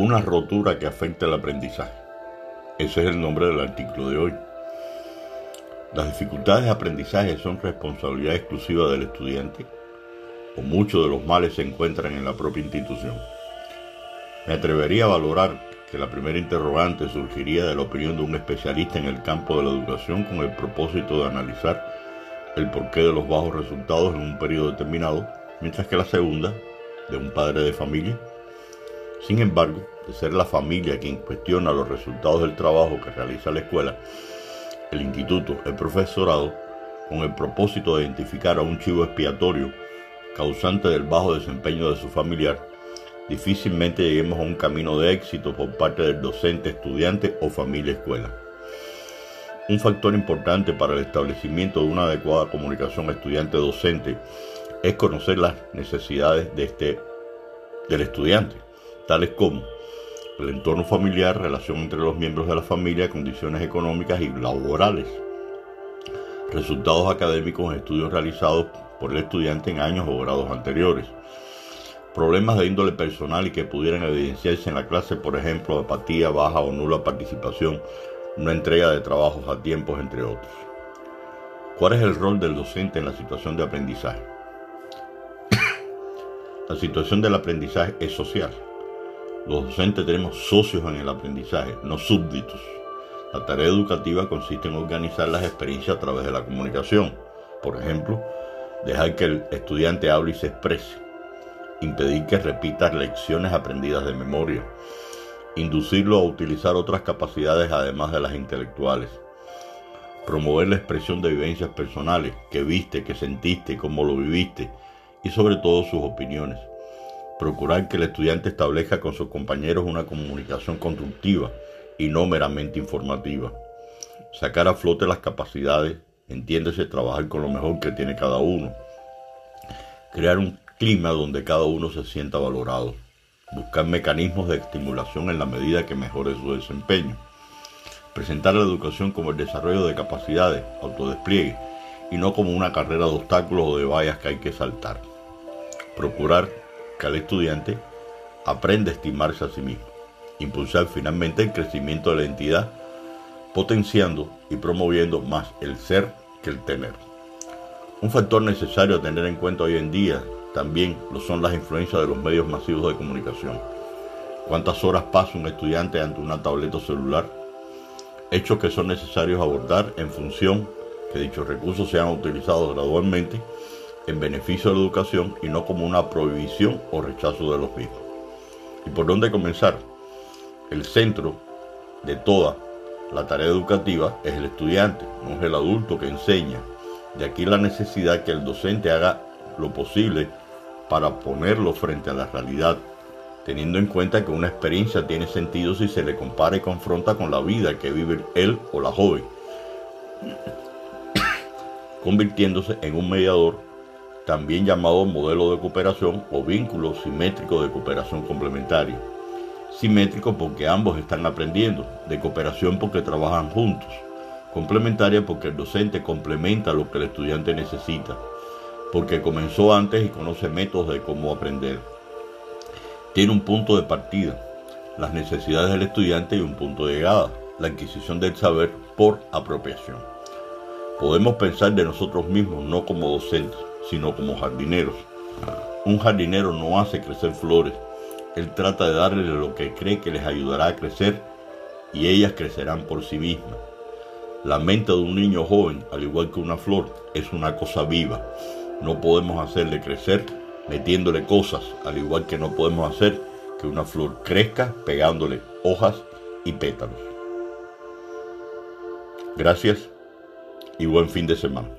Una rotura que afecta el aprendizaje. Ese es el nombre del artículo de hoy. Las dificultades de aprendizaje son responsabilidad exclusiva del estudiante o muchos de los males se encuentran en la propia institución. Me atrevería a valorar que la primera interrogante surgiría de la opinión de un especialista en el campo de la educación con el propósito de analizar el porqué de los bajos resultados en un periodo determinado, mientras que la segunda, de un padre de familia. Sin embargo, de ser la familia quien cuestiona los resultados del trabajo que realiza la escuela, el instituto, el profesorado, con el propósito de identificar a un chivo expiatorio causante del bajo desempeño de su familiar, difícilmente lleguemos a un camino de éxito por parte del docente, estudiante o familia escuela. Un factor importante para el establecimiento de una adecuada comunicación estudiante-docente es conocer las necesidades de este, del estudiante, tales como el entorno familiar, relación entre los miembros de la familia, condiciones económicas y laborales, resultados académicos estudios realizados por el estudiante en años o grados anteriores, problemas de índole personal y que pudieran evidenciarse en la clase, por ejemplo, apatía, baja o nula participación, una entrega de trabajos a tiempos, entre otros. ¿Cuál es el rol del docente en la situación de aprendizaje? la situación del aprendizaje es social. Los docentes tenemos socios en el aprendizaje, no súbditos. La tarea educativa consiste en organizar las experiencias a través de la comunicación. Por ejemplo, dejar que el estudiante hable y se exprese impedir que repita lecciones aprendidas de memoria, inducirlo a utilizar otras capacidades además de las intelectuales, promover la expresión de vivencias personales, que viste, que sentiste, cómo lo viviste, y sobre todo sus opiniones, procurar que el estudiante establezca con sus compañeros una comunicación constructiva y no meramente informativa, sacar a flote las capacidades, entiéndese trabajar con lo mejor que tiene cada uno, crear un clima donde cada uno se sienta valorado, buscar mecanismos de estimulación en la medida que mejore su desempeño, presentar la educación como el desarrollo de capacidades, autodespliegue, y no como una carrera de obstáculos o de vallas que hay que saltar. Procurar que el estudiante aprenda a estimarse a sí mismo. Impulsar finalmente el crecimiento de la entidad, potenciando y promoviendo más el ser que el tener. Un factor necesario a tener en cuenta hoy en día también lo son las influencias de los medios masivos de comunicación. ¿Cuántas horas pasa un estudiante ante una tableta celular? Hechos que son necesarios abordar en función que dichos recursos sean utilizados gradualmente en beneficio de la educación y no como una prohibición o rechazo de los mismos. ¿Y por dónde comenzar? El centro de toda la tarea educativa es el estudiante, no es el adulto que enseña. De aquí la necesidad que el docente haga lo posible para ponerlo frente a la realidad, teniendo en cuenta que una experiencia tiene sentido si se le compara y confronta con la vida que vive él o la joven, convirtiéndose en un mediador también llamado modelo de cooperación o vínculo simétrico de cooperación complementaria. Simétrico porque ambos están aprendiendo, de cooperación porque trabajan juntos, complementaria porque el docente complementa lo que el estudiante necesita porque comenzó antes y conoce métodos de cómo aprender. Tiene un punto de partida, las necesidades del estudiante y un punto de llegada, la adquisición del saber por apropiación. Podemos pensar de nosotros mismos no como docentes, sino como jardineros. Un jardinero no hace crecer flores, él trata de darle lo que cree que les ayudará a crecer y ellas crecerán por sí mismas. La mente de un niño joven, al igual que una flor, es una cosa viva, no podemos hacerle crecer metiéndole cosas, al igual que no podemos hacer que una flor crezca pegándole hojas y pétalos. Gracias y buen fin de semana.